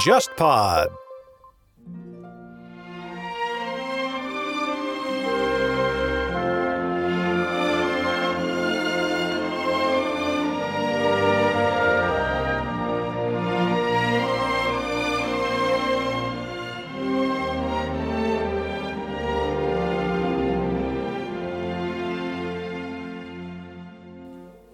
JustPod。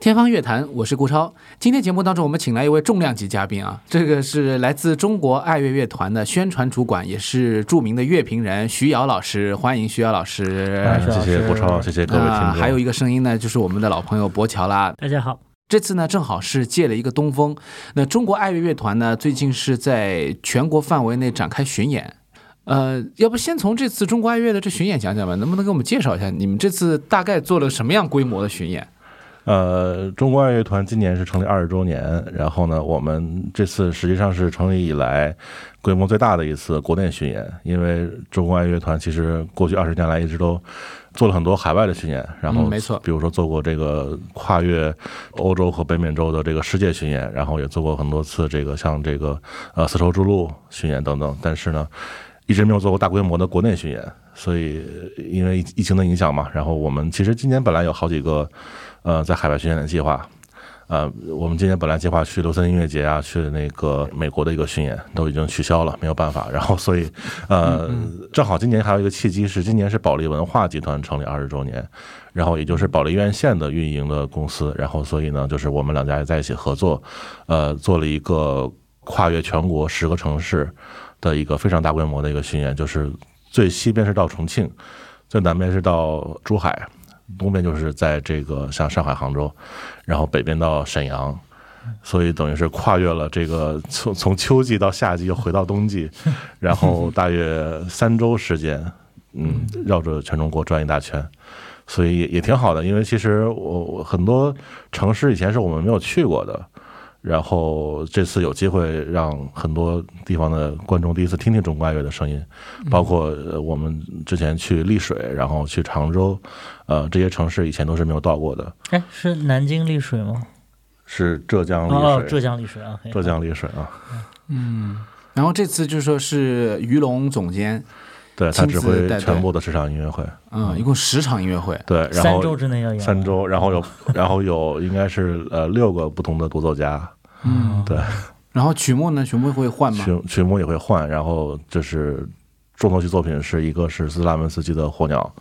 天方乐坛，我是顾超。今天节目当中，我们请来一位重量级嘉宾啊，这个是来自中国爱乐乐团的宣传主管，也是著名的乐评人徐瑶老师。欢迎徐瑶老师。哎谢谢顾超，谢谢各位听啊，众。还有一个声音呢，就是我们的老朋友博乔啦。大家好，这次呢，正好是借了一个东风。那中国爱乐乐团呢，最近是在全国范围内展开巡演。呃，要不先从这次中国爱乐的这巡演讲讲吧？能不能给我们介绍一下你们这次大概做了什么样规模的巡演？呃，中国爱乐团今年是成立二十周年，然后呢，我们这次实际上是成立以来规模最大的一次国内巡演，因为中国爱乐团其实过去二十年来一直都做了很多海外的巡演，然后嗯没错比如说做过这个跨越欧洲和北美洲的这个世界巡演，然后也做过很多次这个像这个呃丝绸之路巡演等等，但是呢。一直没有做过大规模的国内巡演，所以因为疫疫情的影响嘛，然后我们其实今年本来有好几个呃在海外巡演的计划，呃，我们今年本来计划去罗森音乐节啊，去那个美国的一个巡演都已经取消了，没有办法。然后所以呃，正好今年还有一个契机是，今年是保利文化集团成立二十周年，然后也就是保利院线的运营的公司，然后所以呢，就是我们两家也在一起合作，呃，做了一个跨越全国十个城市的一个非常大规模的一个巡演，就是最西边是到重庆，最南边是到珠海，东边就是在这个像上海、杭州，然后北边到沈阳，所以等于是跨越了这个从从秋季到夏季又回到冬季，然后 大约三周时间，嗯，绕着全中国转一大圈。所以也也挺好的，因为其实我我很多城市以前是我们没有去过的，然后这次有机会让很多地方的观众第一次听听中国爱乐的声音，包括呃我们之前去丽水，然后去常州，呃，这些城市以前都是没有到过的，哎，是南京丽水吗？是浙江丽哦，水，浙江丽水啊，浙江丽水啊，嗯。然后这次就说是于龙总监，对他指挥全部的十场音乐会，嗯，一共十场音乐会，对，然三周后之内要演三周，然后有然后有应该是呃六个不同的独奏家，嗯，对。然后曲目呢，曲目会换吗？曲曲目也会换，然后就是重头戏作品是一个是斯拉文斯基的《火鸟》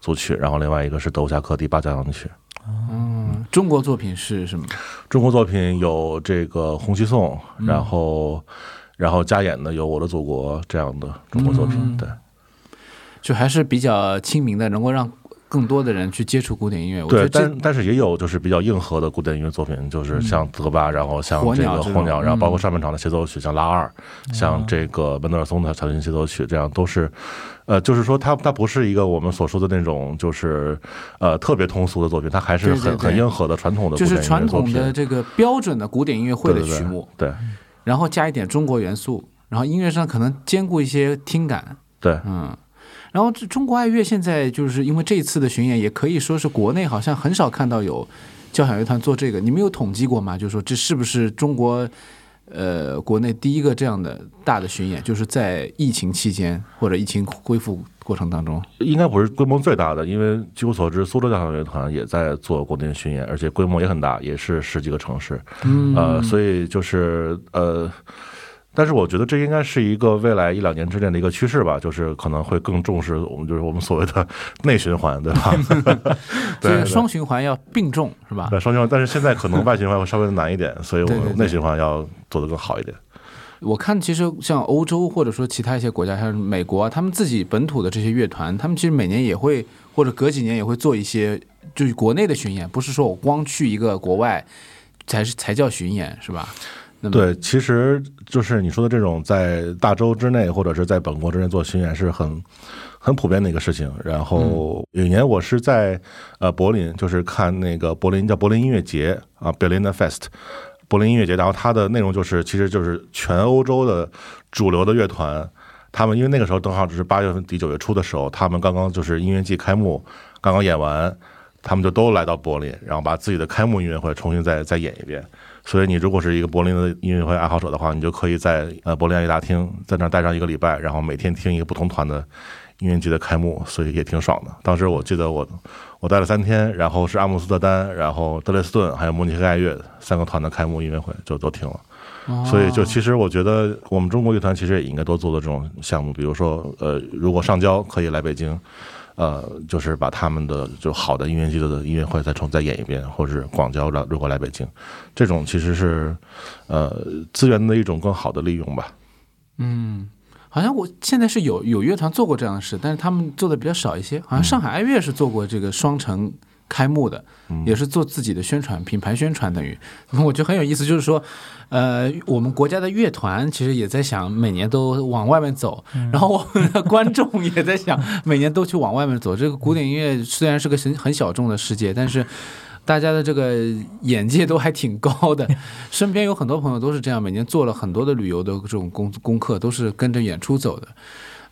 组曲，然后另外一个是德乌夏克第八交响曲。嗯，中国作品是什么？中国作品有这个《红旗颂》，嗯然后然后加演的有《我的祖国》这样的中国作品，嗯对。就还是比较亲民的，能够让更多的人去接触古典音乐。我觉对，但但是也有就是比较硬核的古典音乐作品，就是像德巴，然后像这个火鸟，然后包括嗯上半场的协奏曲，像拉二，像这个门德尔松的小提琴协奏曲，这样都是，呃，就是说它它不是一个我们所说的那种就是呃特别通俗的作品，它还是很很硬核的传统的古典音乐就是传。统的这个标准的古典音乐会的对对对。曲目，对。然后加一点中国元素，然后音乐上可能兼顾一些听感，对，嗯。然后这中国爱乐现在就是因为这一次的巡演，也可以说是国内好像很少看到有交响乐团做这个。你们有统计过吗？就是说这是不是中国呃国内第一个这样的大的巡演？就是在疫情期间或者疫情恢复过程当中。应该不是规模最大的，因为据我所知，苏州交响乐团也在做国内巡演，而且规模也很大，也是十几个城市。嗯呃，所以就是呃，但是我觉得这应该是一个未来一两年之内的一个趋势吧，就是可能会更重视我们就是我们所谓的内循环，对吧？对双循环要并重是吧？对双循环，但是现在可能外循环会稍微难一点，所以我们内循环要做得更好一点。我看其实像欧洲或者说其他一些国家，像美国啊，他们自己本土的这些乐团，他们其实每年也会或者隔几年也会做一些就是国内的巡演，不是说我光去一个国外才是才叫巡演是吧？那么对，其实就是你说的这种在大洲之内或者是在本国之内做巡演是很很普遍的一个事情。然后有一年我是在呃柏林，就是看那个柏林叫柏林音乐节啊，Berlin Fest。柏林音乐节，然后它的内容就是，其实就是全欧洲的主流的乐团，他们因为那个时候正好只是八月份底九月初的时候，他们刚刚就是音乐季开幕，刚刚演完，他们就都来到柏林，然后把自己的开幕音乐会重新再再演一遍。所以你如果是一个柏林的音乐会爱好者的话，你就可以在呃柏林爱乐大厅在那儿待上一个礼拜，然后每天听一个不同团的音乐节的开幕，所以也挺爽的。当时我记得我我待了三天，然后是阿姆斯特丹，然后德累斯顿还有慕尼黑爱乐三个团的开幕音乐会就都听了。所以就其实我觉得我们中国乐团其实也应该多做做这种项目，比如说呃，如果上交可以来北京。呃，就是把他们的就好的音乐剧的音乐会再重再演一遍，或者是广交来如果来北京，这种其实是呃资源的一种更好的利用吧。嗯，好像我现在是有有乐团做过这样的事，但是他们做的比较少一些。好像上海爱乐是做过这个双城开幕的，也是做自己的宣传品牌宣传，等于 我觉得很有意思，就是说。呃，我们国家的乐团其实也在想每年都往外面走，然后我们的观众也在想每年都去往外面走。这个古典音乐虽然是个很很小众的世界，但是大家的这个眼界都还挺高的。身边有很多朋友都是这样，每年做了很多的旅游的这种功功课，都是跟着演出走的。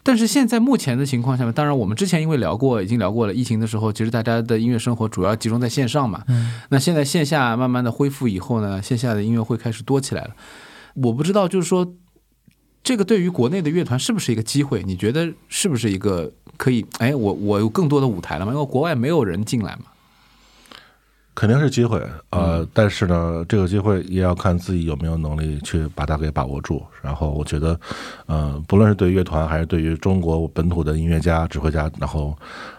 但是现在目前的情况下面，当然我们之前因为聊过，已经聊过了。疫情的时候，其实大家的音乐生活主要集中在线上嘛。嗯。那现在线下慢慢的恢复以后呢，线下的音乐会开始多起来了。我不知道，就是说，这个对于国内的乐团是不是一个机会？你觉得是不是一个可以？哎，我我有更多的舞台了嘛？因为国外没有人进来嘛。肯定是机会，呃，但是呢，这个机会也要看自己有没有能力去把它给把握住。然后我觉得，呃，不论是对于乐团还是对于中国本土的音乐家、指挥家，然后，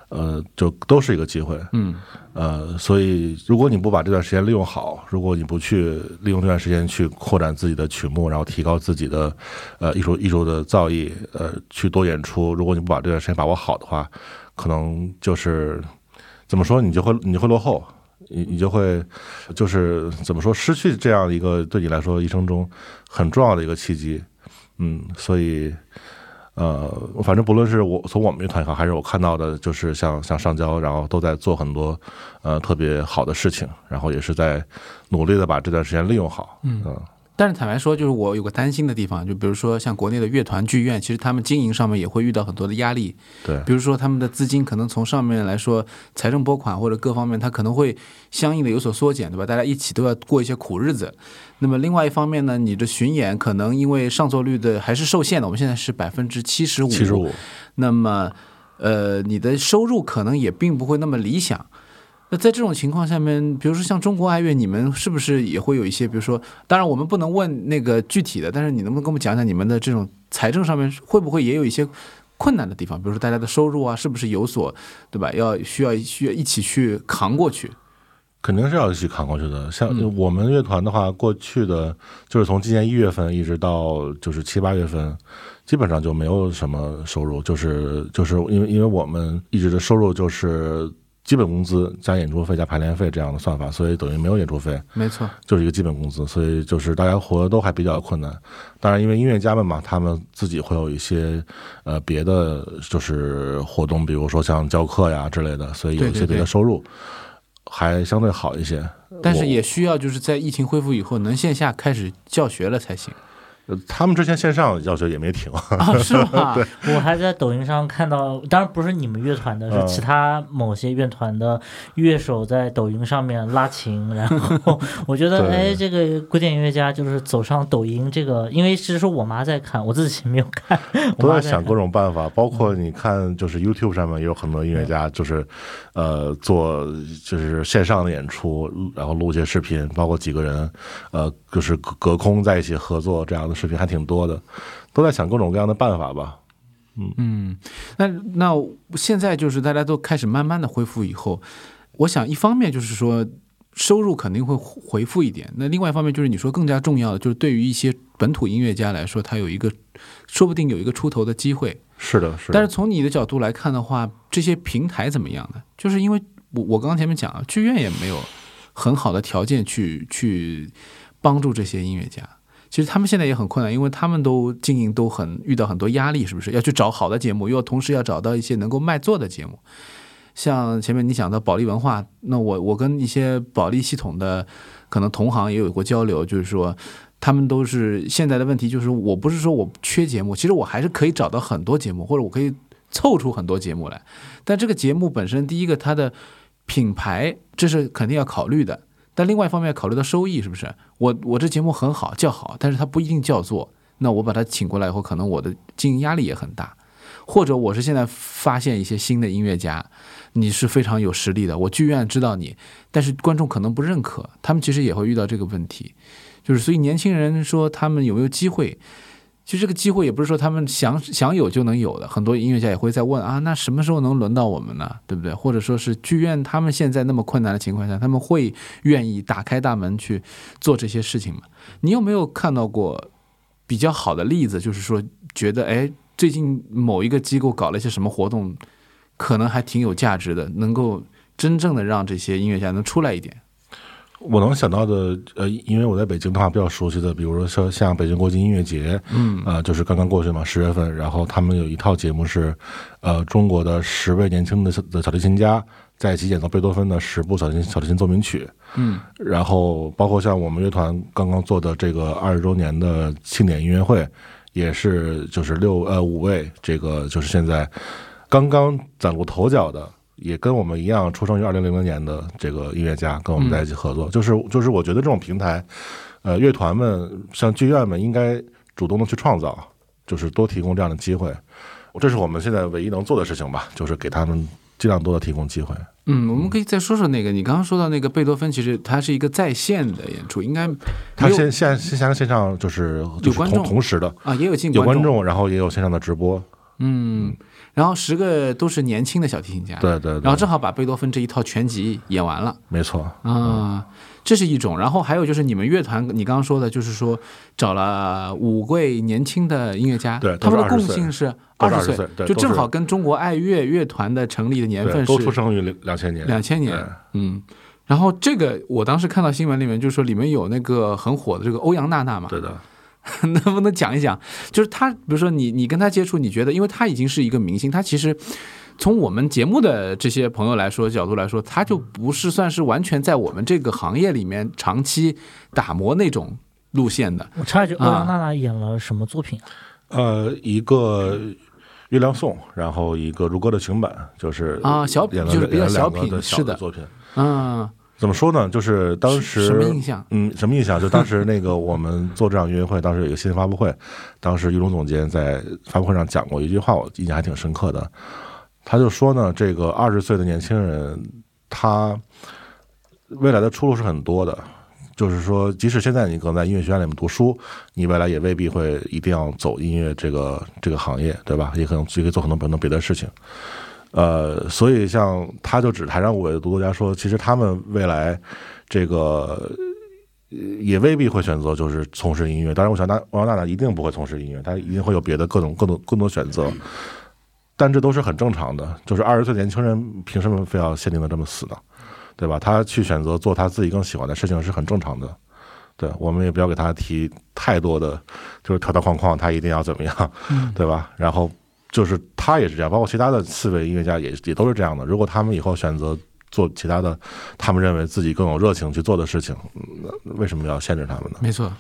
呃，就都是一个机会。嗯，呃，所以如果你不把这段时间利用好，如果你不去利用这段时间去扩展自己的曲目，然后提高自己的呃艺术艺术的造诣，呃，去多演出，如果你不把这段时间把握好的话，可能就是怎么说，你就会你就会落后。你你就会，就是怎么说，失去这样一个对你来说一生中很重要的一个契机，嗯，所以，呃，反正不论是我从我们乐团也好，还是我看到的，就是像像上交，然后都在做很多呃特别好的事情，然后也是在努力的把这段时间利用好，嗯。但是坦白说，就是我有个担心的地方，就比如说像国内的乐团剧院，其实他们经营上面也会遇到很多的压力。对，比如说他们的资金可能从上面来说，财政拨款或者各方面，他可能会相应的有所缩减，对吧？大家一起都要过一些苦日子。那么另外一方面呢，你的巡演可能因为上座率的还是受限的，我们现在是百分之七十五，七十五。那么，呃，你的收入可能也并不会那么理想。那在这种情况下面，比如说像中国爱乐，你们是不是也会有一些，比如说，当然我们不能问那个具体的，但是你能不能跟我们讲讲你们的这种财政上面会不会也有一些困难的地方？比如说大家的收入啊，是不是有所，对吧？要需要需要一起去扛过去？肯定是要一起扛过去的。像我们乐团的话，过去的就是从今年一月份一直到就是七八月份，基本上就没有什么收入，就是就是因为因为我们一直的收入就是。基本工资加演出费加排练费这样的算法，所以等于没有演出费，没错，就是一个基本工资，所以就是大家活都还比较困难。当然，因为音乐家们嘛，他们自己会有一些呃别的就是活动，比如说像教课呀之类的，所以有一些别的收入还相对好一些。但是也需要就是在疫情恢复以后，能线下开始教学了才行。他们之前线上要求也没停啊，是吗？我还在抖音上看到，当然不是你们乐团的，是其他某些乐团的乐手在抖音上面拉琴。然后 我觉得，哎，这个古典音乐家就是走上抖音这个，因为其实我妈在看，我自己没有看。都在想各种办法，包括你看，就是 YouTube 上面也有很多音乐家，就是呃做就是线上的演出，然后录一些视频，包括几个人呃就是隔空在一起合作这样的。视频还挺多的，都在想各种各样的办法吧。嗯嗯，那那现在就是大家都开始慢慢的恢复以后，我想一方面就是说收入肯定会回复一点，那另外一方面就是你说更加重要的就是对于一些本土音乐家来说，他有一个说不定有一个出头的机会。是的，是的。但是从你的角度来看的话，这些平台怎么样呢？就是因为我我刚刚前面讲了，剧院也没有很好的条件去去帮助这些音乐家。其实他们现在也很困难，因为他们都经营都很遇到很多压力，是不是？要去找好的节目，又要同时要找到一些能够卖座的节目。像前面你讲的保利文化，那我我跟一些保利系统的可能同行也有过交流，就是说他们都是现在的问题，就是我不是说我缺节目，其实我还是可以找到很多节目，或者我可以凑出很多节目来。但这个节目本身，第一个它的品牌这是肯定要考虑的，但另外一方面考虑到收益，是不是？我我这节目很好，叫好，但是它不一定叫座。那我把他请过来以后，可能我的经营压力也很大。或者我是现在发现一些新的音乐家，你是非常有实力的，我剧院知道你，但是观众可能不认可，他们其实也会遇到这个问题。就是所以年轻人说他们有没有机会？其实这个机会也不是说他们想想有就能有的，很多音乐家也会在问啊，那什么时候能轮到我们呢？对不对？或者说是剧院他们现在那么困难的情况下，他们会愿意打开大门去做这些事情吗？你有没有看到过比较好的例子？就是说觉得哎，最近某一个机构搞了一些什么活动，可能还挺有价值的，能够真正的让这些音乐家能出来一点。我能想到的，呃，因为我在北京的话比较熟悉的，比如说像像北京国际音乐节，嗯。呃，就是刚刚过去嘛，十月份，然后他们有一套节目是，呃，中国的十位年轻的小的小提琴家在一起演奏贝多芬的十部小提琴小提琴奏鸣曲，嗯。然后包括像我们乐团刚刚做的这个二十周年的庆典音乐会，也是就是六呃五位这个就是现在刚刚崭露头角的，也跟我们一样出生于二零零零年的这个音乐家跟我们在一起合作，就是就是我觉得这种平台，呃，乐团们像剧院们应该主动的去创造，就是多提供这样的机会，这是我们现在唯一能做的事情吧，就是给他们尽量多的提供机会。嗯，我们可以再说说那个你刚刚说到那个贝多芬，其实它是一个在线的演出，应该他线线线下线上就是就是同观众同时的，啊也有进有观，众，然后也有线上的直播，嗯，然后十个都是年轻的小提琴家，对对对，然后正好把贝多芬这一套全集演完了。没错，啊，这是一种。然后还有就是你们乐团，你刚刚说的，就是说找了五位年轻的音乐家，对他们的都是20岁。共性是二十20岁对就正好跟中国爱乐乐团的成立的年，份是都出生于两千年，两千年，嗯。然后这个我当时看到新闻里面就是说里面有那个很火的这个欧阳娜娜嘛，对的，能不能讲一讲？就是他，比如说你你跟他接触，你觉得，因为他已经是一个明星，他其实从我们节目的这些朋友来说角度来说，他就不是算是完全在我们这个行业里面长期打磨那种路线的。我插一句，欧啊阳娜娜演了什么作品啊？呃，一个月亮颂，然后一个如歌的情版，就是啊小品就是比较小品个的小是的作品。嗯，怎么说呢？就是当时什么印象？嗯，什么印象？就当时那个我们做这场音乐会，当时有一个新闻发布会，当时于龙总监在发布会上讲过一句话，我印象还挺深刻的。他就说呢，这个二十岁的年轻人，他未来的出路是很多的。就是说，即使现在你可能在音乐学院里面读书，你未来也未必会一定要走音乐这个这个行业，对吧？也可能也可以做很多很多别的事情。呃，所以像他就指台上五位的独奏家说，其实他们未来这个呃也未必会选择就是从事音乐。当然，我想那欧阳娜娜一定不会从事音乐，她一定会有别的各种各种更多选择。但这都是很正常的，就是二十岁年轻人凭什么非要限定的这么死呢？对吧？他去选择做他自己更喜欢的事情是很正常的。对我们也不要给他提太多的，就是条条框框，他一定要怎么样，对吧？然后就是他也是这样，包括其他的四位音乐家也也都是这样的。如果他们以后选择做其他的，他们认为自己更有热情去做的事情，那为什么要限制他们呢？没错。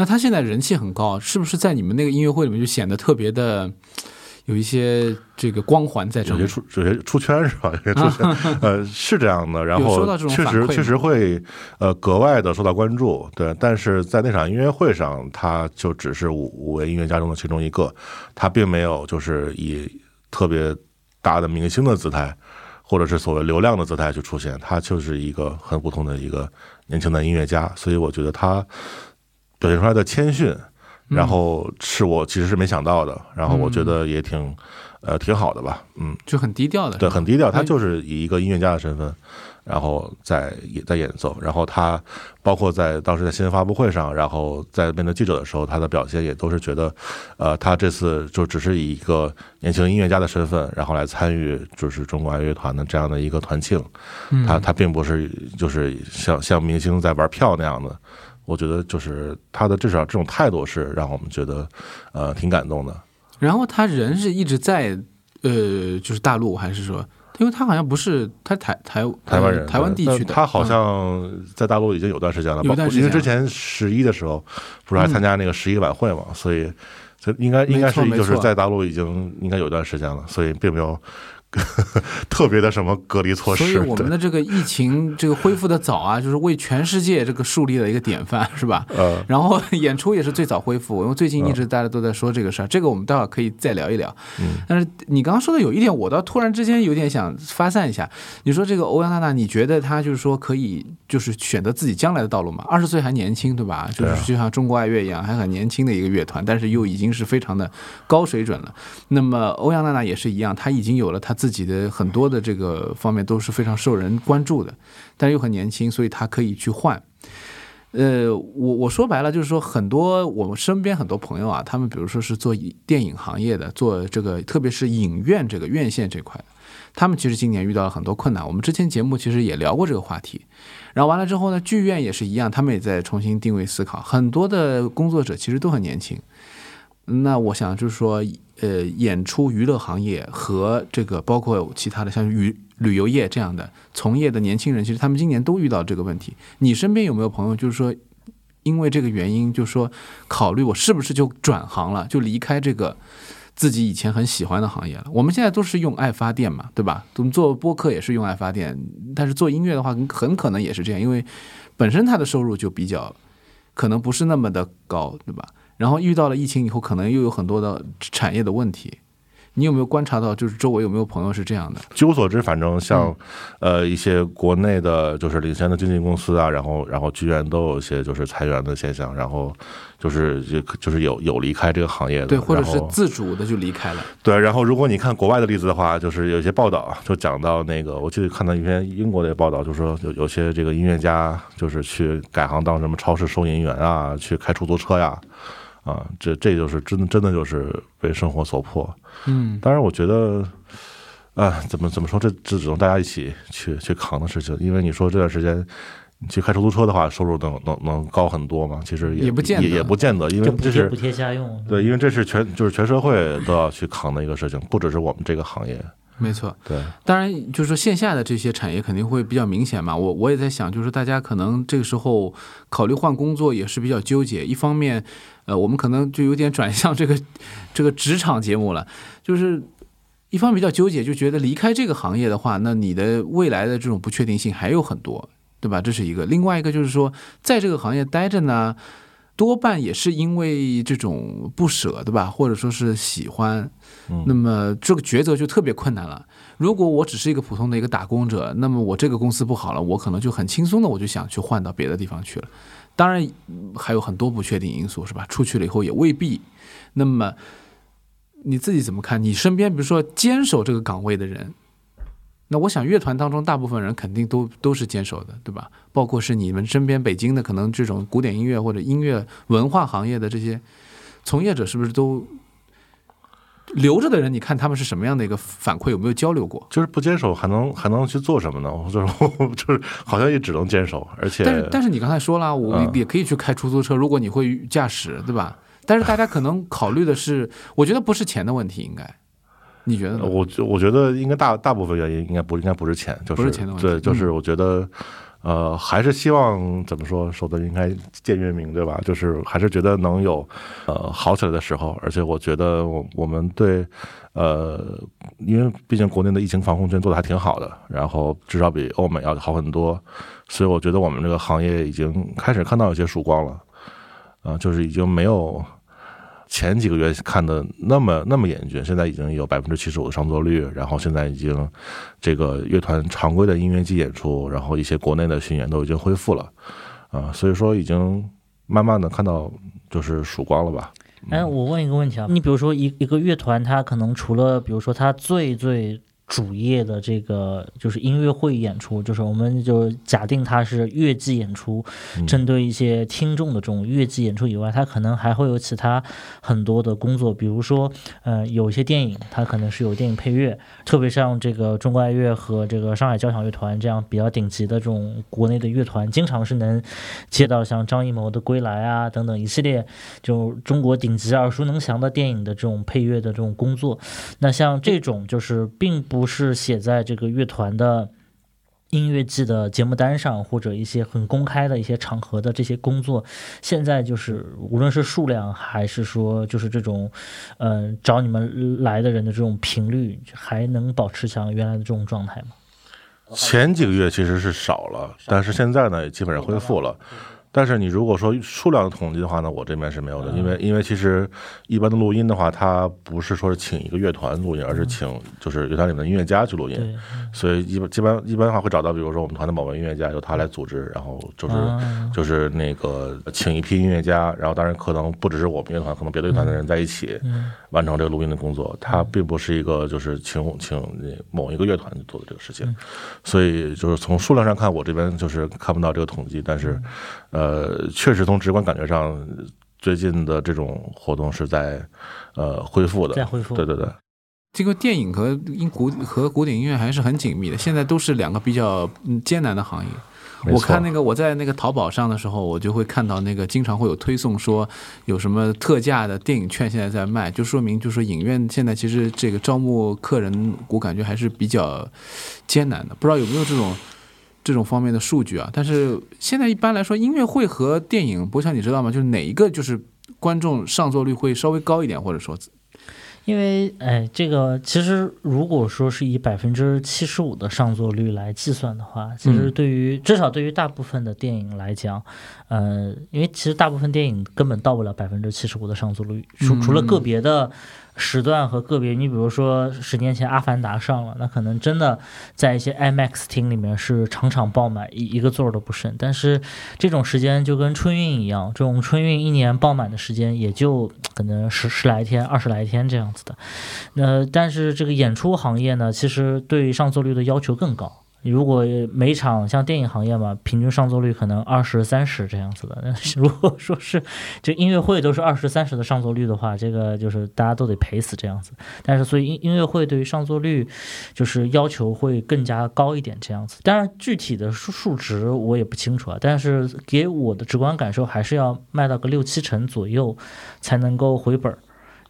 那他现在人气很高，是不是在你们那个音乐会里面就显得特别的有一些这个光环在这里？有些出有些出圈是吧？有些出圈，呃，是这样的。然后确实确实会呃格外的受到关注，对。但是在那场音乐会上，他就只是五五位音乐家中的其中一个，他并没有就是以特别大的明星的姿态，或者是所谓流量的姿态去出现，他就是一个很普通的一个年轻的音乐家，所以我觉得他表现出来的谦逊，然后是我其实是没想到的，然后我觉得也挺呃挺好的吧，嗯。就很低调的，对，很低调。他哎就是以一个音乐家的身份，然后在也在演奏。然后他包括在当时在新闻发布会上，然后在面对记者的时候，他的表现也都是觉得，呃，他这次就只是以一个年轻音乐家的身份，然后来参与就是中国爱乐团的这样的一个团庆。嗯他他并不是就是像像明星在玩票那样的。我觉得就是他的至少这种态度是让我们觉得，呃，挺感动的。然后他人是一直在呃，就是大陆还是说，因为他好像不是他台台台湾人，呃台湾地区的，他好嗯像在大陆已经有段时间了，有段时间包括因为之前十一的时候，不是还参加那个十一晚会嘛，所以这应该应该是就是在大陆已经应该有段时间了，所以并没有 特别的什么隔离措施。所以我们的这个疫情这个恢复的早啊，就是为全世界这个树立了一个典范，是吧？呃，然后 演出也是最早恢复，因为最近一直大家都在说这个事儿，这个我们待会儿可以再聊一聊。嗯但是你刚刚说的有一点，我倒突然之间有点想发散一下。你说这个欧阳娜娜，你觉得她就是说可以就是选择自己将来的道路吗？二十岁还年轻，对吧？就是就像中国爱乐一样，还很年轻的一个乐团，但是又已经是非常的高水准了。那么欧阳娜娜也是一样，她已经有了她自己的很多的这个方面都是非常受人关注的，但是又很年轻，所以他可以去换。呃，我我说白了就是说，很多我们身边很多朋友啊，他们比如说是做电影行业的，做这个特别是影院这个院线这块的，他们其实今年遇到了很多困难。我们之前节目其实也聊过这个话题。然后完了之后呢，剧院也是一样，他们也在重新定位思考。很多的工作者其实都很年轻。那我想就是说，呃，演出娱乐行业和这个包括其他的像旅旅游业这样的从业的年轻人，其实他们今年都遇到这个问题。你身边有没有朋友就是说，因为这个原因，就是说考虑我是不是就转行了，就离开这个自己以前很喜欢的行业了？我们现在都是用爱发电嘛，对吧？我们做播客也是用爱发电，但是做音乐的话，很可能也是这样，因为本身他的收入就比较可能不是那么的高，对吧？然后遇到了疫情以后，可能又有很多的产业的问题。你有没有观察到，就是周围有没有朋友是这样的？据我所知，反正像、嗯呃一些国内的，就是领先的经纪公司啊，然后然后剧院都有一些就是裁员的现象，然后就是就就是有有离开这个行业的，对，或者是自主的就离开了。对，然后如果你看国外的例子的话，就是有一些报道啊就讲到那个，我记得看到一篇英国的报道，就说有有些这个音乐家就是去改行当什么超市收银员啊，去开出租车呀，啊，这这就是真真的就是被生活所迫。嗯，当然，我觉得，啊，怎么怎么说，这这只能大家一起去去扛的事情，因为你说这段时间。你去开出租车的话，收入能能能高很多吗？其实也也不见得也也不见得，因为这是补贴补贴家用。对，因为这是全就是全社会都要去扛的一个事情，不只是我们这个行业。没错。对，当然，就是说线下的这些产业肯定会比较明显嘛。我我也在想，就是大家可能这个时候考虑换工作也是比较纠结。一方面，呃，我们可能就有点转向这个 这个职场节目了，就是一方面比较纠结，就觉得离开这个行业的话，那你的未来的这种不确定性还有很多，对吧？这是一个。另外一个就是说，在这个行业待着呢。多半也是因为这种不舍，对吧？或者说是喜欢，嗯那么这个抉择就特别困难了。如果我只是一个普通的一个打工者，那么我这个公司不好了，我可能就很轻松的我就想去换到别的地方去了。当然嗯还有很多不确定因素，是吧？出去了以后也未必。那么你自己怎么看？你身边比如说坚守这个岗位的人，那我想乐团当中大部分人肯定都都是坚守的，对吧？包括是你们身边北京的可能这种古典音乐或者音乐文化行业的这些从业者，是不是都留着的人？你看他们是什么样的一个反馈？有没有交流过？就是不坚守还能还能去做什么呢？我就是 就是好像也只能坚守，而且但是但是你刚才说了，我嗯也可以去开出租车，如果你会驾驶，对吧？但是大家可能考虑的是，我觉得不是钱的问题，应该，你觉得呢？我觉我觉得应该大大部分原因应该不应该不是钱，就是不是钱的问题对，就是我觉得呃，还是希望怎么说，守得云开见月明，对吧？就是还是觉得能有呃好起来的时候，而且我觉得我我们对呃，因为毕竟国内的疫情防控圈做的还挺好的，然后至少比欧美要好很多，所以我觉得我们这个行业已经开始看到一些曙光了，啊、就是已经没有。前几个月看的那么那么严峻，现在已经有百分之七十五的上座率，然后现在已经这个乐团常规的音乐季演出，然后一些国内的巡演都已经恢复了，啊、所以说已经慢慢的看到就是曙光了吧。哎，我问一个问题啊，你比如说一一个乐团，它可能除了比如说它最最主业的这个就是音乐会演出，就是我们就假定它是乐季演出，嗯针对一些听众的这种乐季演出以外，它可能还会有其他很多的工作，比如说，呃，有一些电影它可能是有电影配乐，特别像这个中国爱乐和这个上海交响乐团这样比较顶级的这种国内的乐团，经常是能接到像张艺谋的《归来》啊等等一系列就中国顶级耳熟能详的电影的这种配乐的这种工作。那像这种就是并不不是写在这个乐团的。音乐季的节目单上，或者一些很公开的一些场合的这些工作，现在就是无论是数量还是说就是这种，嗯、找你们来的人的这种频率，还能保持像原来的这种状态吗？前几个月其实是少了，但是现在呢也基本上恢复了。但是你如果说数量的统计的话呢，我这边是没有的，因为因为其实一般的录音的话，它不是说是请一个乐团录音，而是请就是乐团里面的音乐家去录音，所以一般一般一般的话会找到，比如说我们团的某位音乐家由他来组织，然后就是、啊。就是那个请一批音乐家，然后当然可能不只是我们乐团，可能别的乐团的人在一起嗯。完成这个录音的工作，它并不是一个就是请请某一个乐团做的这个事情，所以就是从数量上看，我这边就是看不到这个统计，但是呃，确实从直观感觉上，最近的这种活动是在呃恢复的，在恢复对对对。这个电影和音古和古典音乐还是很紧密的，现在都是两个比较嗯艰难的行业。我看那个我在那个淘宝上的时候，我就会看到那个经常会有推送说有什么特价的电影券现在在卖，就说明就说影院现在其实这个招募客人，我感觉还是比较艰难的。不知道有没有这种这种方面的数据啊？但是现在一般来说，音乐会和电影，博强你知道吗？就是哪一个就是观众上座率会稍微高一点，或者说因为哎，这个其实如果说是以百分之七十五的上座率来计算的话，其实嗯对于、至少对于大部分的电影来讲，呃，因为其实大部分电影根本到不了百分之七十五的上座率，除除了个别的时段和个别，你比如说十年前《阿凡达》上了，那可能真的在一些 IMAX 厅里面是场场爆满，一一个座儿都不剩。但是这种时间就跟春运一样，这种春运一年爆满的时间也就可能十十来天、二十来天这样子的。那但是这个演出行业呢，其实对上座率的要求更高。如果每场像电影行业嘛，平均上座率可能二十三十这样子的。如果说是这音乐会都是二十三十的上座率的话，这个就是大家都得赔死这样子。但是所以音音乐会对于上座率就是要求会更加高一点这样子。当然具体的数数值我也不清楚啊，但是给我的直观感受还是要卖到个六七成左右才能够回本儿。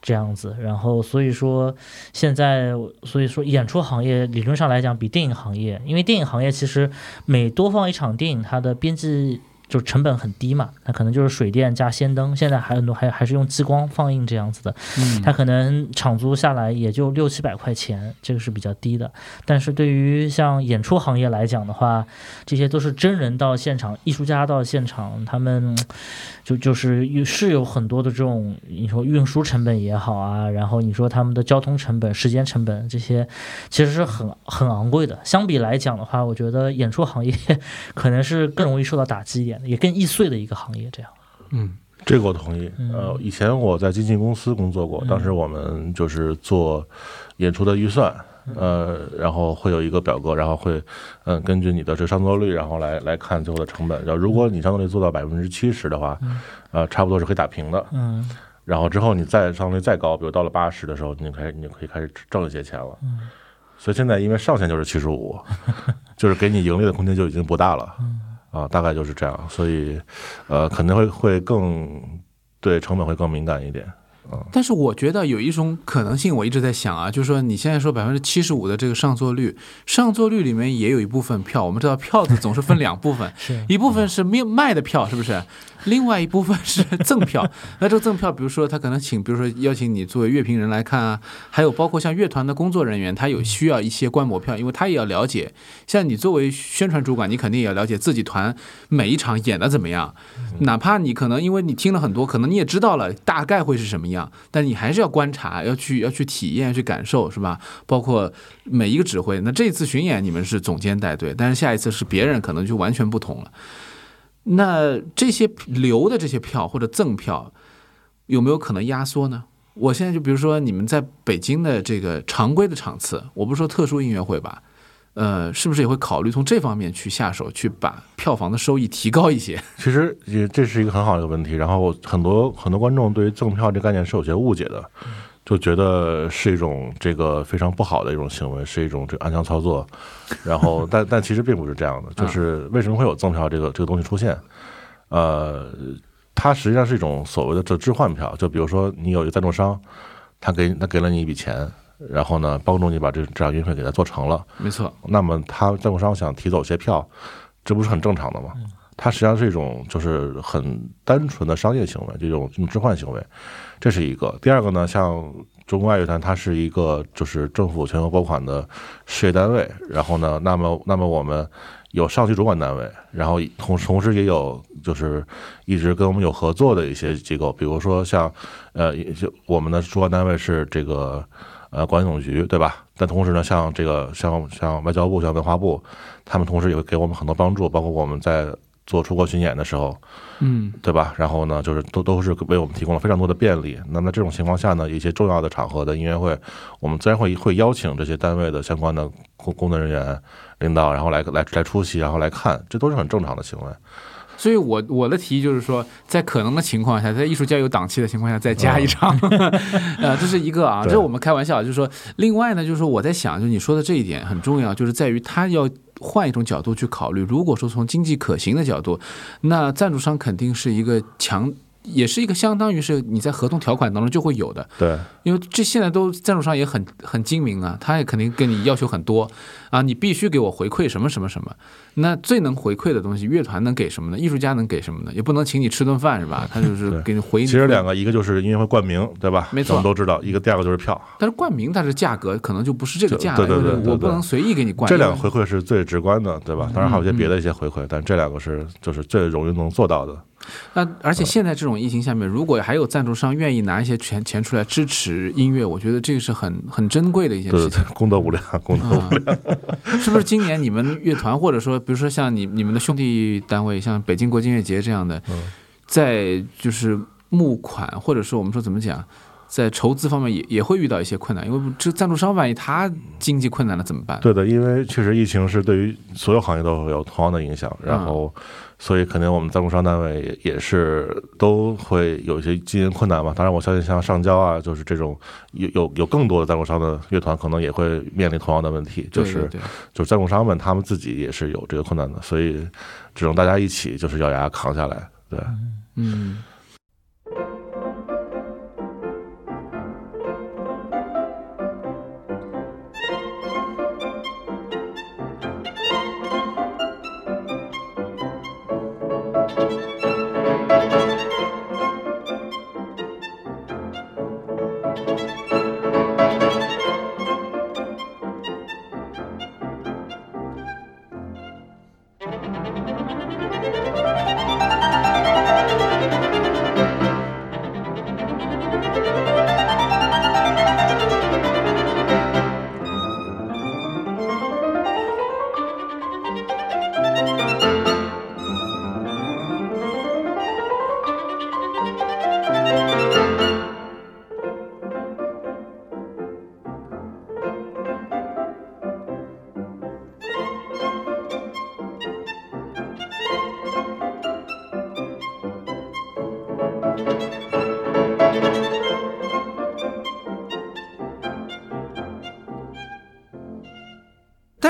这样子，然后所以说现在，所以说演出行业理论上来讲比电影行业，因为电影行业其实每多放一场电影，它的编辑就成本很低嘛，它可能就是水电加氙灯，现在还很多还还是用激光放映这样子的，嗯它可能场租下来也就六七百块钱，这个是比较低的。但是对于像演出行业来讲的话，这些都是真人到现场，艺术家到现场，他们就就是是有很多的这种，你说运输成本也好啊，然后你说他们的交通成本、时间成本这些，其实是很很昂贵的。相比来讲的话，我觉得演出行业 可能是更容易受到打击一点的，也更易碎的一个行业。这样，嗯这个我同意。嗯呃，以前我在经纪公司工作过，当时我们就是做演出的预算，嗯呃，然后会有一个表格，然后会嗯根据你的这上座率，然后来来看最后的成本。然后如果你上座率做到百分之七十的话，呃，差不多是可以打平的。嗯然后之后你再上座率再高，比如到了八十的时候，你就开始你就可以开始挣一些钱了。嗯所以现在因为上限就是七十五，就是给你盈利的空间就已经不大了。嗯啊，大概就是这样，所以呃，肯定会会更对成本会更敏感一点。但是我觉得有一种可能性，我一直在想啊，就是说你现在说百分之七十五的这个上座率，上座率里面也有一部分票，我们知道票子总是分两部分，是一部分是卖卖的票，是不是？另外一部分是赠票。那这个赠票，比如说他可能请，比如说邀请你作为乐评人来看啊，还有包括像乐团的工作人员，他有需要一些观摩票，因为他也要了解。像你作为宣传主管，你肯定也要了解自己团每一场演的怎么样，哪怕你可能因为你听了很多，可能你也知道了大概会是什么样，但你还是要观察，要去要去体验、去感受，是吧？包括每一个指挥。那这次巡演你们是总监带队，但是下一次是别人，可能就完全不同了。那这些留的这些票或者赠票，有没有可能压缩呢？我现在就比如说你们在北京的这个常规的场次，我不是说特殊音乐会吧，呃，是不是也会考虑从这方面去下手，去把票房的收益提高一些？其实也这是一个很好的一个问题。然后很多很多观众对于赠票这概念是有些误解的，就觉得是一种这个非常不好的一种行为，是一种这个暗箱操作。然后但但其实并不是这样的，就是为什么会有赠票这个这个东西出现？呃，它实际上是一种所谓的这置换票，就比如说你有一个赞助商，他给他给了你一笔钱，然后呢帮助你把这这场音乐会给他做成了。没错，那么他赞助商想提走些票，这不是很正常的吗？它实际上是一种就是很单纯的商业行为，这种这种置换行为，这是一个。第二个呢，像中国爱乐团，它是一个就是政府全额拨款的事业单位，然后呢，那么那么我们有上级主管单位，然后同同时也有就是一直跟我们有合作的一些机构，比如说像呃，就我们的主管单位是这个呃管理总局，对吧？但同时呢，像这个像像外交部、像文化部，他们同时也会给我们很多帮助，包括我们在做出国巡演的时候，嗯，对吧？然后呢，就是都都是为我们提供了非常多的便利。那么这种情况下呢，一些重要的场合的音乐会，我们自然会会邀请这些单位的相关的工工作人员、领导，然后来来来出席，然后来看，这都是很正常的行为。所以我我的提议就是说，在可能的情况下，在艺术家有档期的情况下，再加一场，呃，这是一个啊，这是我们开玩笑，就是说，另外呢，就是说我在想，就是你说的这一点很重要，就是在于他要换一种角度去考虑。如果说从经济可行的角度，那赞助商肯定是一个强，也是一个相当于是你在合同条款当中就会有的，对，因为这现在都赞助商也很很精明啊，他也肯定跟你要求很多啊，你必须给我回馈什么什么什么。那最能回馈的东西，乐团能给什么呢？艺术家能给什么呢？也不能请你吃顿饭是吧？他就是给你回。其实两个，一个就是音乐会冠名，对吧？没错我们都知道。一个第二个就是票，但是冠名它是价格，可能就不是这个价，对对对我不能随意给你冠。这两个回馈是最直观的，对吧？当然还有一些别的一些回馈，但这两个是就是最容易能做到的。那而且现在这种疫情下面，如果还有赞助商愿意拿一些钱钱出来支持音乐，我觉得这个是很很珍贵的一件事情。对对对，功德无量，功德无量。是不是今年你们乐团，或者说比如说像你你们的兄弟单位，像北京国际音乐节这样的，在就是募款，或者说我们说怎么讲，在筹资方面也也会遇到一些困难，因为这赞助商万一他经济困难了怎么办？对的，因为确实疫情是对于所有行业都会有同样的影响，然后所以肯定我们赞助商单位也也是都会有一些经营困难嘛。当然，我相信像上交啊，就是这种有有有更多的赞助商的乐团，可能也会面临同样的问题，就是就是赞助商们他们自己也是有这个困难的，所以只能大家一起就是咬牙扛下来。对，嗯。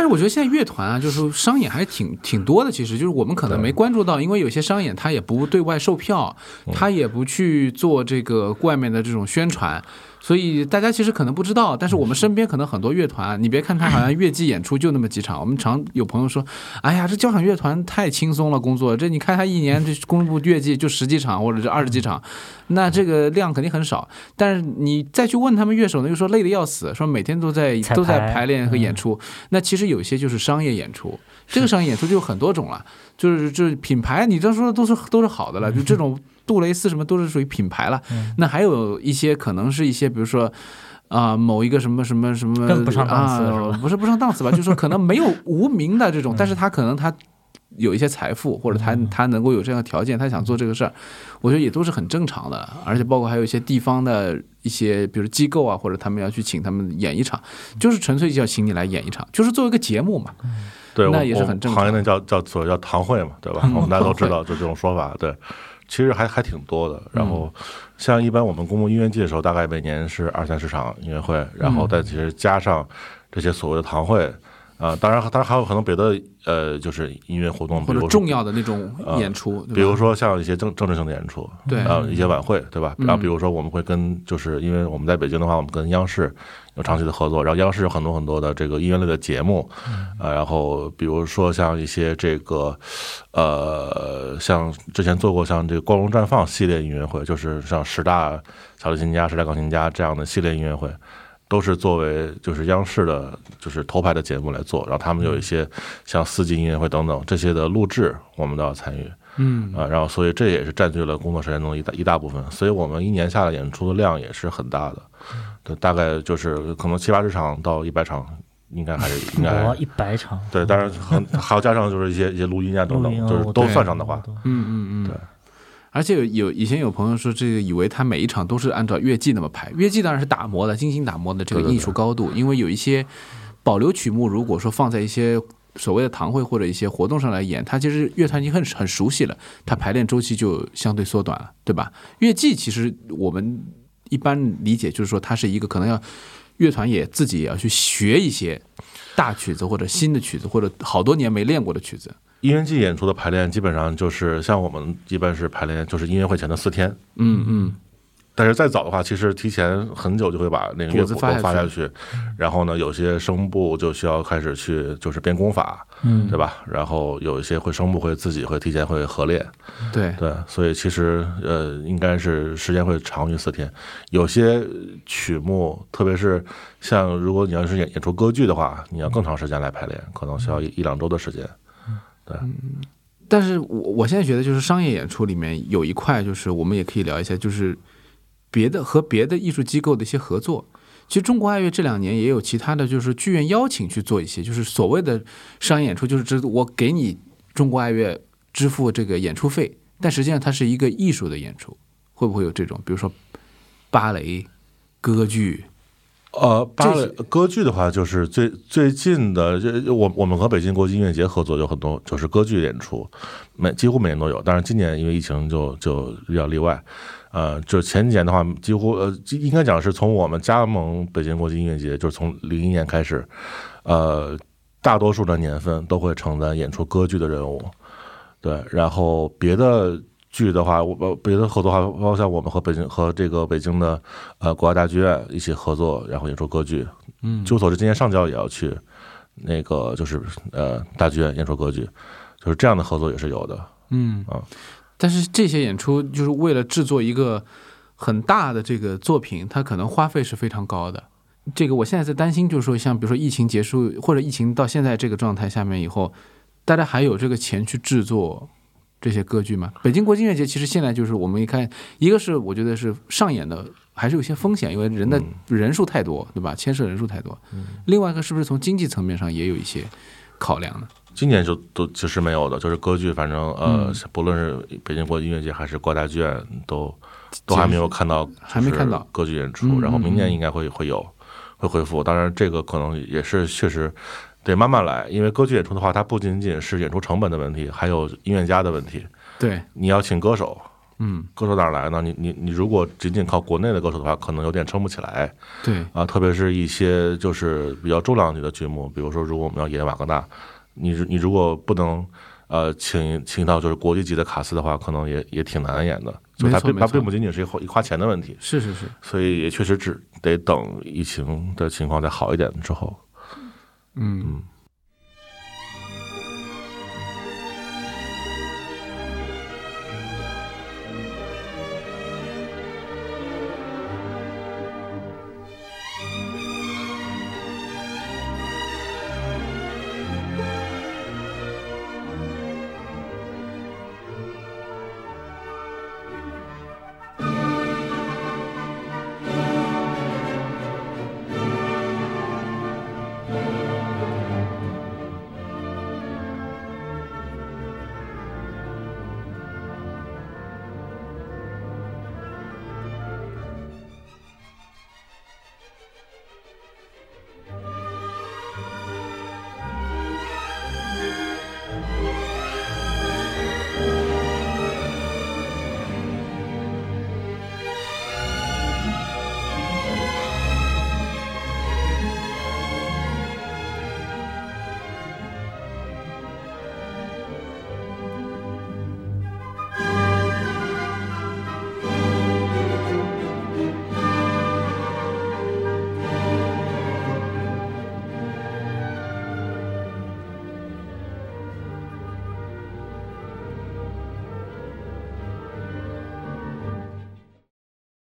我觉得现在乐团啊，就是说商演还挺挺多的。其实就是我们可能没关注到，因为有些商演他也不对外售票，他也不去做这个外面的这种宣传。所以大家其实可能不知道，但是我们身边可能很多乐团，你别看他好像乐季演出就那么几场，我们常有朋友说，哎呀，这交响乐团太轻松了，工作这你看他一年这公布乐季就十几场或者是二十几场，那这个量肯定很少。但是你再去问他们乐手呢，又说累得要死，说每天都在都在排排练和演出。那其实有些就是商业演出，这个商业演出就有很多种了，就是就是品牌，你这说的都是都是好的了，就这种杜蕾斯什么都是属于品牌了。那还有一些可能是一些，比如说。啊、某一个什么什么什么更不上档次不是不上档次吧？就是说可能没有无名的这种，但是他可能他有一些财富，或者他他能够有这样的条件，他想做这个事儿，我觉得也都是很正常的。而且包括还有一些地方的一些，比如机构啊，或者他们要去请他们演一场，就是纯粹就要请你来演一场，就是作为一个节目嘛。对，那也是很正常行业内叫叫所谓叫堂会嘛，对吧？嗯 我们大家都知道，就这种说法。对，其实还还挺多的。然后嗯像一般我们公共音乐季的时候，大概每年是二三十场音乐会，然嗯后再其实加上这些所谓的堂会。啊、当然，当然还有很多别的，呃，就是音乐活动，或者重要的那种演出，比如说像一些政政治性的演出，对呃，一些晚会，对吧？嗯然后比如说我们会跟，就是因为我们在北京的话，我们跟央视有长期的合作，然后央视有很多很多的这个音乐类的节目，呃，然后比如说像一些这个，呃，像之前做过像这个光荣绽放系列音乐会，就是像十大小提琴家、十大钢琴家这样的系列音乐会。都是作为就是央视的，就是头牌的节目来做，然后他们有一些像四季音乐会等等这些的录制，我们都要参与。嗯。啊，然后所以这也是占据了工作时间中的一大一大部分，所以我们一年下来演出的量也是很大的，对，大概就是可能七八十场到一百场，应该还是 应该哇，一百场，对，当然很还要加上就是一些一些录音啊等等，就是都算上的话，嗯嗯嗯，对。而且有有以前有朋友说，这个以为他每一场都是按照乐季那么排，乐季当然是打磨的，精心打磨的这个艺术高度。因为有一些保留曲目，如果说放在一些所谓的堂会或者一些活动上来演，它其实乐团已经很很熟悉了，它排练周期就相对缩短了，对吧？乐季其实我们一般理解就是说，它是一个可能要乐团也自己也要去学一些大曲子或者新的曲子，或者好多年没练过的曲子。音乐季演出的排练基本上就是像我们一般是排练就是音乐会前的四天，嗯嗯，但是再早的话，其实提前很久就会把那个乐谱都发下去。然后呢，有些声部就需要开始去就是编功法，嗯。对吧？然后有一些会声部会自己会提前会合练，对，对，所以其实呃，应该是时间会长于四天。有些曲目，特别是像如果你要是演演出歌剧的话，你要更长时间来排练，可能需要一一两周的时间。嗯但是我我现在觉得，就是商业演出里面有一块，就是我们也可以聊一下，就是别的和别的艺术机构的一些合作。其实中国爱乐这两年也有其他的就是剧院邀请去做一些，就是所谓的商业演出，就是指我给你中国爱乐支付这个演出费，但实际上它是一个艺术的演出，会不会有这种？比如说芭蕾、歌剧，呃，芭蕾歌剧的话，就是最最近的，就我我们和北京国际音乐节合作有很多，就是歌剧演出，每几乎每年都有。但是今年因为疫情就就比较例外。呃，就前几年的话，几乎呃，应该讲是从我们加盟北京国际音乐节，就是从零一年开始，呃，大多数的年份都会承担演出歌剧的任务。对，然后别的剧的话，我呃别的合作的话，包括像我们和北京和这个北京的呃国家大剧院一起合作，然后演出歌剧。嗯据我所知，今年上交也要去那个就是呃大剧院演出歌剧，就是这样的合作也是有的。嗯啊，但是这些演出就是为了制作一个很大的这个作品，它可能花费是非常高的。这个我现在在担心，就是说，像比如说疫情结束或者疫情到现在这个状态下面以后，大家还有这个钱去制作这些歌剧吗？北京国际音乐节其实现在就是我们一看，一个是我觉得是上演的还是有些风险，因为人的人数太多，对吧？牵涉人数太多。另外一个是不是从经济层面上也有一些考量呢？今年就都其实没有的，就是歌剧，反正嗯呃，不论是北京国际音乐节还是国家剧院，都都还没有看到，还没看到歌剧演出。嗯然后明年应该会会有会恢复，当然这个可能也是确实得慢慢来，因为歌剧演出的话，它不仅仅是演出成本的问题，还有音乐家的问题。对，你要请歌手，嗯，歌手哪儿来呢？你你你如果仅仅靠国内的歌手的话，可能有点撑不起来对，啊。特别是一些就是比较重量级的剧目，比如说如果我们要演瓦格纳，你你如果不能呃请请到就是国际级的卡司的话，可能也也挺难演的。就它并它并不仅仅是一花一花钱的问题，是是是，所以也确实只得等疫情的情况再好一点之后。嗯。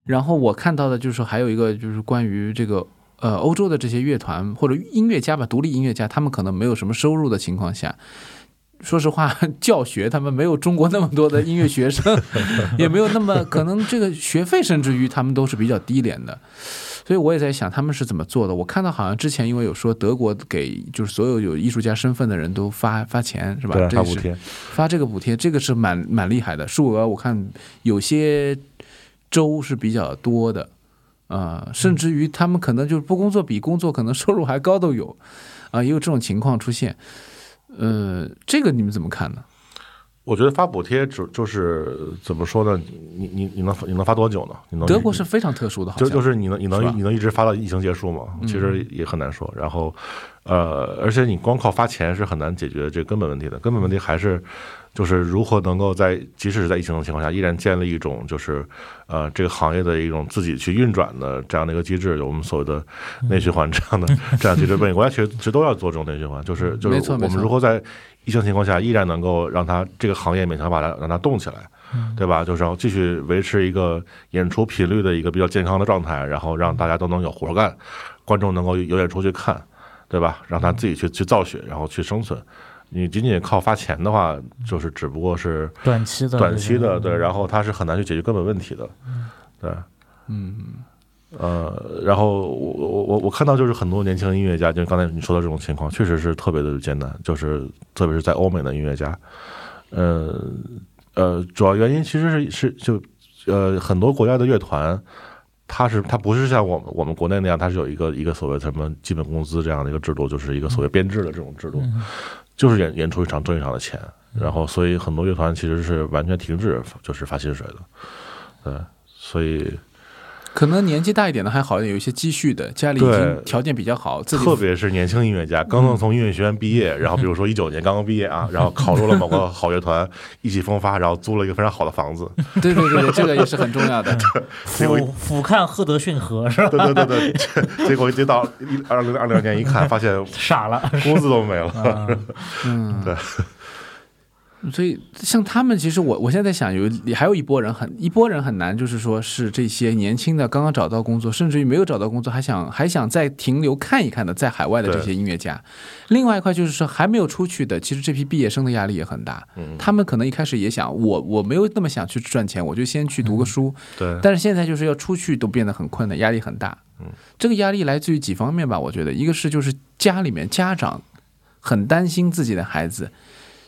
然后我看到的就是说还有一个就是关于这个呃欧洲的这些乐团或者音乐家吧，独立音乐家，他们可能没有什么收入的情况下，说实话，教学他们没有中国那么多的音乐学生，也没有那么可能这个学费甚至于他们都是比较低廉的。所以我也在想他们是怎么做的。我看到好像之前因为有说德国给就是所有有艺术家身份的人都发发钱是吧？对，是发补贴。发这个补贴，这个是蛮蛮厉害的，数额我看有些州是比较多的，啊、甚至于他们可能就是不工作比工作可能收入还高都有，啊、也有这种情况出现。呃，这个你们怎么看呢？我觉得发补贴只就是怎么说呢？你你你能你能发多久呢？你能德国是非常特殊的，好就就是你能你能你能一直发到疫情结束吗？嗯其实也很难说。然后，呃，而且你光靠发钱是很难解决这根本问题的。根本问题还是就是如何能够在即使是在疫情的情况下，依然建立一种就是呃这个行业的一种自己去运转的这样的一个机制，有我们所谓的内循环这样的 这样机制。每个国家其实其实都要做这种内循环，就是就是我们如何在疫情情况下依然能够让它这个行业勉强把它让它动起来。对吧？就是要继续维持一个演出频率的一个比较健康的状态，然后让大家都能有活干，观众能够有演出去看，对吧？让他自己去去造血，然后去生存。你仅仅靠发钱的话，就是只不过是短期的短期的，对，然后它是很难去解决根本问题的，对，嗯，呃，然后我我我我看到就是很多年轻的音乐家，就是刚才你说的这种情况，确实是特别的艰难，就是特别是在欧美的音乐家，呃呃，主要原因其实是是就呃很多国家的乐团，它是它不是像我们我们国内那样，它是有一个一个所谓什么基本工资这样的一个制度，就是一个所谓编制的这种制度，就是演演出一场挣一场的钱，然后所以很多乐团其实是完全停止就是发薪水的，对，所以。可能年纪大一点的还好一点，有一些积蓄的，家里已经条件比较好，自己特别是年轻音乐家，刚刚从音乐学院毕业，然后比如说 一九年刚刚毕业啊，然后考入了某个好乐团，意气风发，然后租了一个非常好的房子，对对对对，这个也是很重要的。俯俯瞰赫德逊河是吧？对对对对，结结果一直到一二零二零年一看，发现傻了，工资都没了。啊嗯，对。所以像他们，其实我我现在在想，有还有一波人很一波人很难，就是说是这些年轻的刚刚找到工作，甚至于没有找到工作，还想还想再停留看一看的，在海外的这些音乐家。另外一块就是说还没有出去的，其实这批毕业生的压力也很大。嗯，他们可能一开始也想，我我没有那么想去赚钱，我就先去读个书。对，但是现在就是要出去都变得很困难，压力很大。嗯，这个压力来自于几方面吧？我觉得一个是就是家里面家长很担心自己的孩子，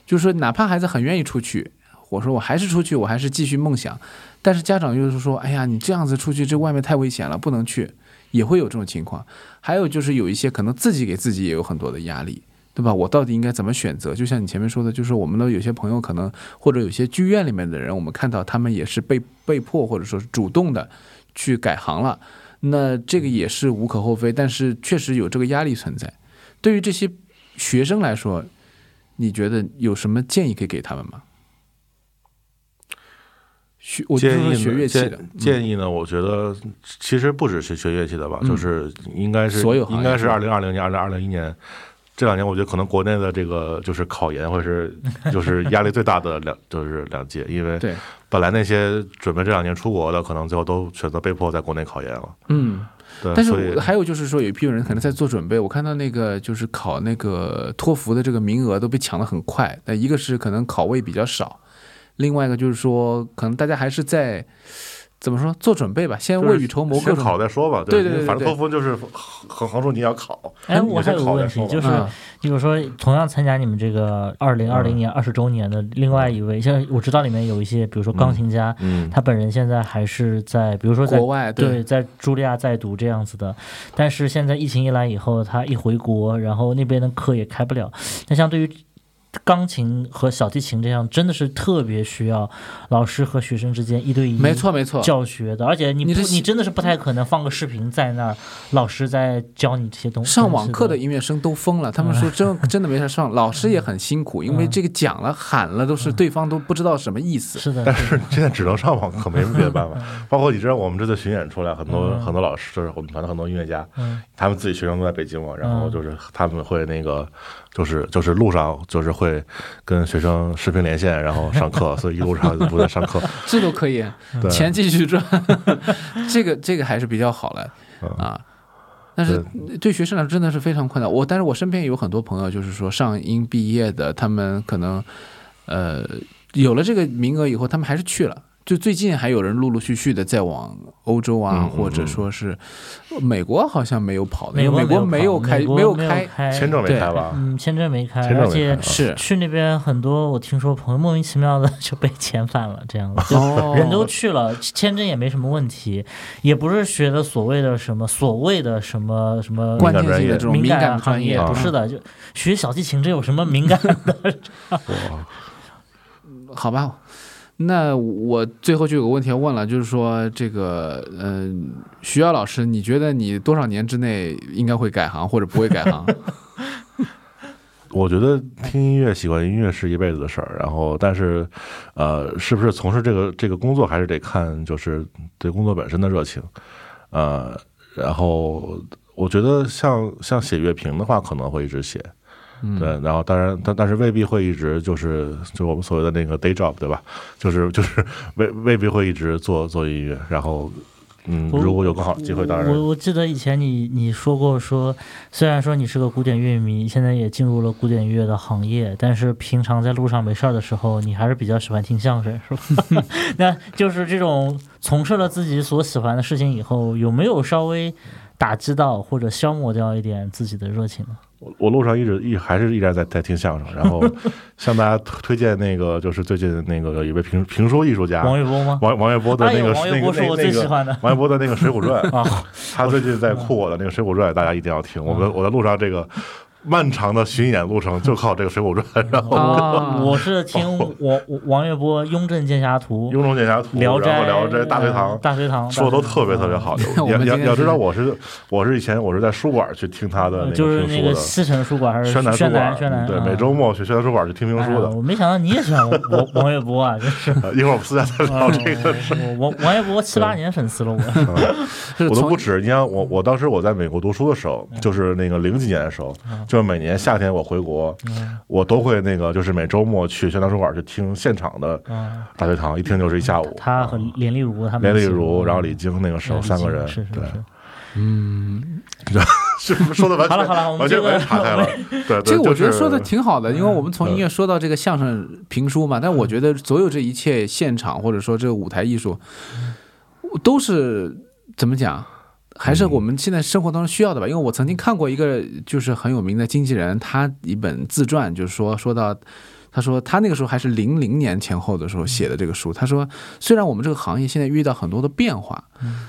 就是说哪怕孩子很愿意出去，我说我还是出去，我还是继续梦想，但是家长又是说，哎呀，你这样子出去，这外面太危险了，不能去，也会有这种情况。还有就是有一些可能自己给自己也有很多的压力。对吧？我到底应该怎么选择？就像你前面说的，就是我们的有些朋友可能或者有些剧院里面的人，我们看到他们也是被被迫或者说是主动的去改行了，那这个也是无可厚非，但是确实有这个压力存在。对于这些学生来说，你觉得有什么建议可以给他们吗？学，我就建议是学乐器的建，议呢，我觉得其实不只是学乐器的吧，嗯就是应该是所有应该是二零二零年、二零二零一年这两年，我觉得可能国内的这个就是考研或者是就是压力最大的两 就是两届，因为对，本来那些准备这两年出国的，可能最后都选择被迫在国内考研了。嗯。对，但是我还有就是说，有一批人可能在做准备。我看到那个就是考那个托福的这个名额都被抢得很快。那一个是可能考位比较少，另外一个就是说，可能大家还是在怎么说做准备吧，先未雨绸缪，各先种考再说吧。对对对对反正对托福就是横横竖你要考。哎，我还有个问题，就是嗯比如说同样参加你们这个二零二零年二十周年的另外一位，像我知道里面有一些，比如说钢琴家，嗯，他本人现在还是在，比如说在国外对，在茱莉亚在读这样子的，但是现在疫情一来以后，他一回国，然后那边的课也开不了。那相对于钢琴和小提琴这样，真的是特别需要老师和学生之间一对一没错没错，教学的，而且你不你你真的是不太可能放个视频在那儿，老师在教你这些东西。上网课的音乐生都疯了，他们说真 真的没事上，老师也很辛苦，因为这个讲了喊了都是对方都不知道什么意思。是的，但是现在只能上网，课没别的办法。包括你知道，我们这次巡演出来，很多嗯。很多老师，就是我们团的很多音乐家，嗯。他们自己学生都在北京嘛，然后嗯。就是他们会那个，就是就是路上就是会跟学生视频连线，然后上课，所以一路上都在上课。这都可以，钱继续赚，这个这个还是比较好了嗯啊。但是对学生来说真的是非常困难。我但是我身边有很多朋友，就是说上音毕业的，他们可能呃有了这个名额以后，他们还是去了。就最近还有人陆陆续续的在往欧洲啊，或者说是美国，好像没有跑的，美因为美国没有开，没有开开，签证没对开吧？嗯，签证没开，而且是。去那边很多，我听说朋友莫名其妙的就被遣返了，这样子。人都去了，签证也没什么问题，也不是学的所谓的什么所谓的什么什么关键性的这种敏敏感行业，啊不是的，就学小提琴这有什么敏感的？哇，好吧，那我最后就有个问题要问了，就是说这个，嗯、徐瑶老师，你觉得你多少年之内应该会改行或者不会改行？我觉得听音乐、喜欢音乐是一辈子的事儿，然后但是，呃，是不是从事这个这个工作，还是得看就是对工作本身的热情，呃，然后我觉得像像写乐评的话，可能会一直写，嗯，对，然后当然，但但是未必会一直就是就我们所谓的那个 day job，对吧？就是就是未未必会一直做做音乐，然后嗯，如果有更好的机会，当然我我记得以前你你说过说，虽然说你是个古典乐迷，现在也进入了古典乐的行业，但是平常在路上没事儿的时候，你还是比较喜欢听相声，是吧？那就是这种从事了自己所喜欢的事情以后，有没有稍微打击到或者消磨掉一点自己的热情呢？我我路上一直一还是依然在在听相声，然后 向大家推推荐那个就是最近那个有一位评评书艺术家王玥波吗？王王玥波的那个那王玥波是我个那那个最喜欢的王玥波的那个《水浒传》啊！他最近在酷我的那个《水浒传》，大家一定要听。我们我在路上这个漫长的巡演路程就靠这个《水浒传》，然后啊我我是听王王玥波《雍正剑侠图《雍正剑侠图》，聊斋然后聊斋大隋呃唐。大隋唐说的都特别特别好，要 要要知道我是我是以前我是在书馆去听他的那个呃就是那评书的，个西城书馆还是宣南书宣南馆，宣南啊对，每周末去宣南书馆去听评书的。我没想到你也喜欢 王王王玥波啊，真是。呃一会儿我们私下再聊这个事。我我王玥波七八年粉丝了，我 我都不止，你看我我当时我在美国读书的时候，嗯就是那个零几年的时候，就是每年夏天我回国，嗯我都会那个就是每周末去宣堂书馆去听现场的嗯，大学堂，一听就是一下午。他和连丽如他们连丽如，嗯然后李菁那个时候三个人，是是对，是。嗯，是不是说的完全好了好了我们完全这个完全岔开了？对，对这个我觉得说的挺好的，因为我们从嗯音乐说到这个相声评书嘛，但我觉得所有这一切现场或者说这个舞台艺术，都是怎么讲？还是我们现在生活当中需要的吧？因为我曾经看过一个就是很有名的经纪人，他一本自传，就是说说到，他说他那个时候还是零零年前后的时候写的这个书。他说，虽然我们这个行业现在遇到很多的变化，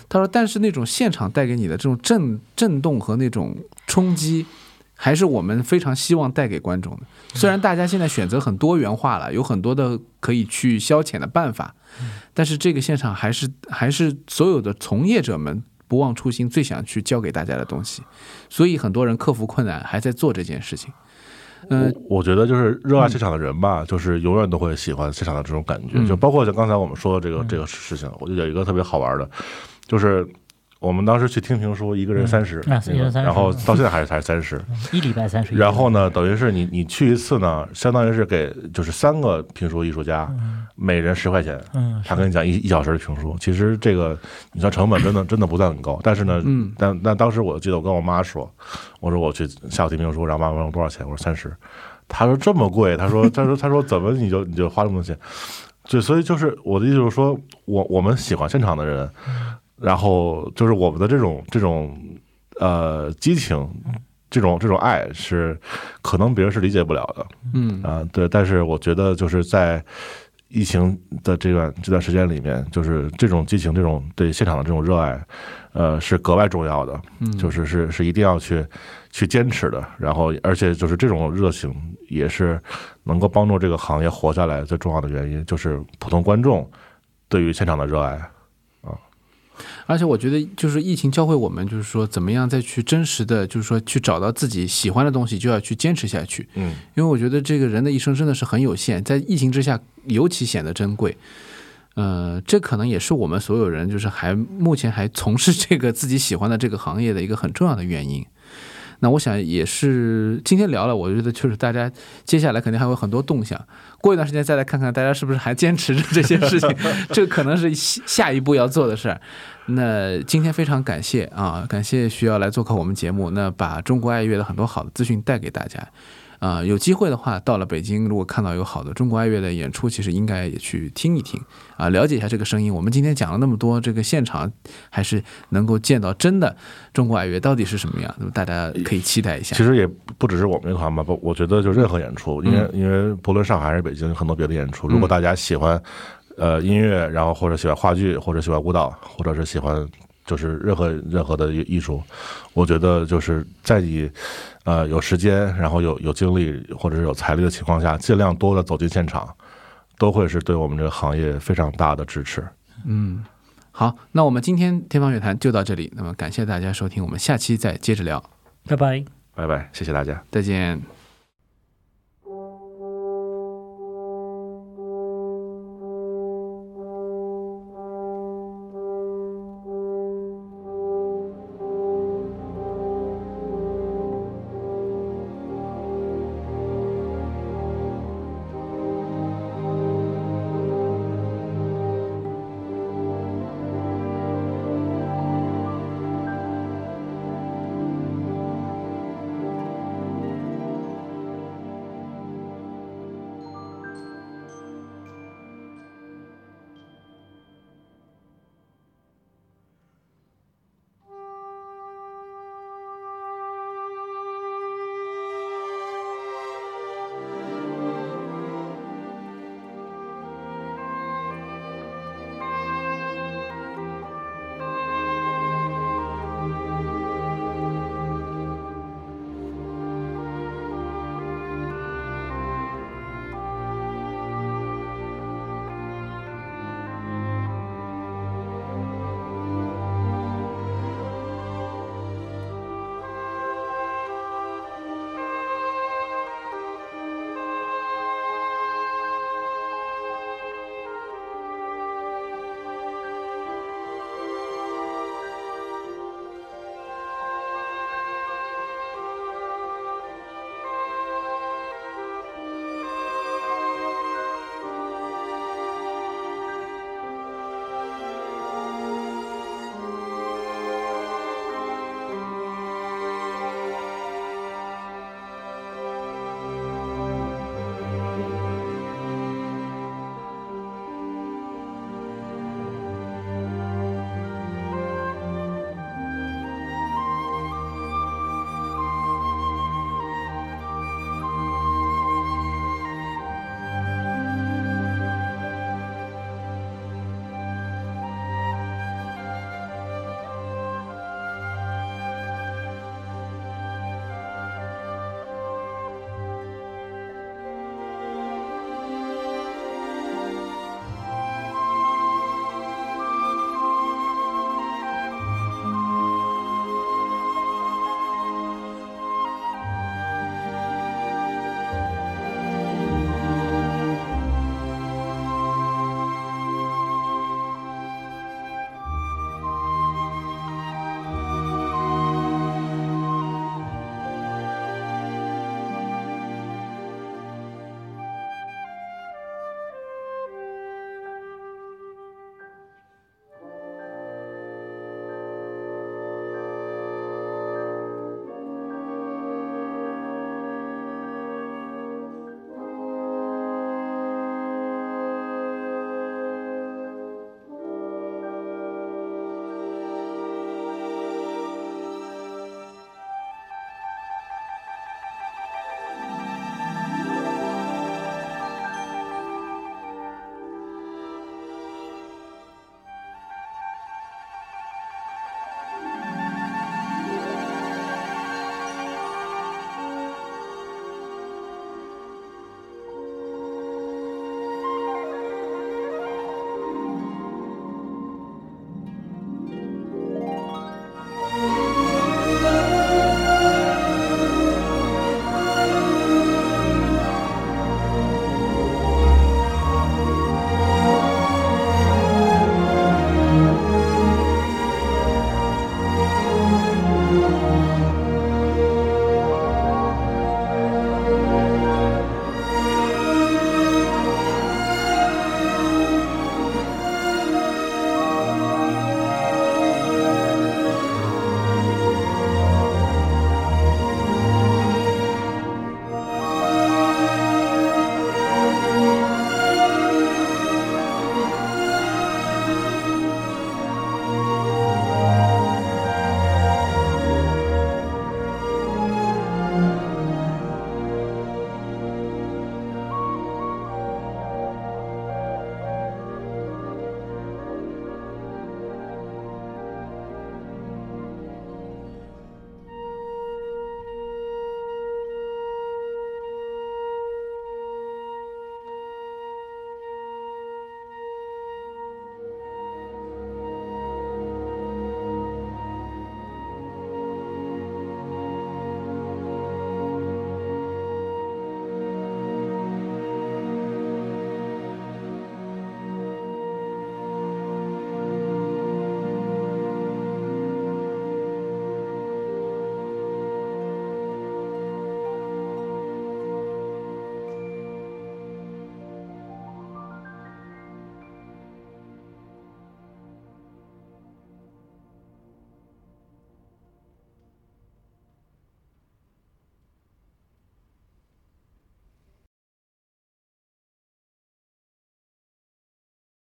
他说，但是那种现场带给你的这种震震动和那种冲击，还是我们非常希望带给观众的。虽然大家现在选择很多元化了，有很多的可以去消遣的办法，但是这个现场还是还是所有的从业者们不忘初心，最想去教给大家的东西。所以很多人克服困难，还在做这件事情。嗯，我我觉得就是热爱现场的人吧，就是永远都会喜欢现场的这种感觉。嗯就包括像刚才我们说的这个这个事情，我就有一个特别好玩的，就是我们当时去听评书，一个人三十、嗯啊一人30然后到现在还是才三十。一礼拜三十，然后呢，等于是你你去一次呢，相当于是给就是三个评书艺术家，每人十块钱，嗯，他跟你讲一一小时的评书。其实这个你说成本真的 真的不算很高，但是呢，嗯。但但当时我记得我跟我妈说，我说我去下午听评书，然后妈妈问我多少钱，我说三十，她说这么贵，她说她说她说怎么你就你就花这么多钱？对，所以就是我的意思就是说，我我们喜欢现场的人，然后就是我们的这种这种呃激情，这种这种爱是可能别人是理解不了的。嗯啊，对，但是我觉得就是在疫情的这段这段时间里面，就是这种激情，这种对现场的这种热爱，呃，是格外重要的，嗯，就是是是一定要去去坚持的。然后，而且就是这种热情也是能够帮助这个行业活下来最重要的原因，就是普通观众对于现场的热爱。而且我觉得，就是疫情教会我们，就是说怎么样再去真实的，就是说去找到自己喜欢的东西，就要去坚持下去。嗯，因为我觉得这个人的一生真的是很有限，在疫情之下尤其显得珍贵。呃，这可能也是我们所有人就是还目前还从事这个自己喜欢的这个行业的一个很重要的原因。那我想也是今天聊了，我觉得就是大家接下来肯定还会有很多动向。过一段时间再来看看大家是不是还坚持着这些事情，这可能是下下一步要做的事儿。那今天非常感谢啊，感谢徐瑶来做客我们节目，那把中国爱乐的很多好的资讯带给大家。啊、有机会的话，到了北京，如果看到有好的中国爱乐的演出，其实应该也去听一听啊，了解一下这个声音。我们今天讲了那么多，这个现场还是能够见到真的中国爱乐到底是什么样，那么大家可以期待一下其。实也不只是我们乐团吧，不，我觉得就任何演出，因为、因为不论上海还是北京，有很多别的演出，如果大家喜欢呃音乐，然后或者喜欢话剧，或者喜欢舞蹈，或者是喜欢就是任何任何的艺术，我觉得就是在你呃有时间，然后有有精力或者是有财力的情况下，尽量多的走进现场，都会是对我们这个行业非常大的支持。嗯，好，那我们今天天方乐坛就到这里，那么感谢大家收听，我们下期再接着聊，拜拜。拜拜，谢谢大家。再见。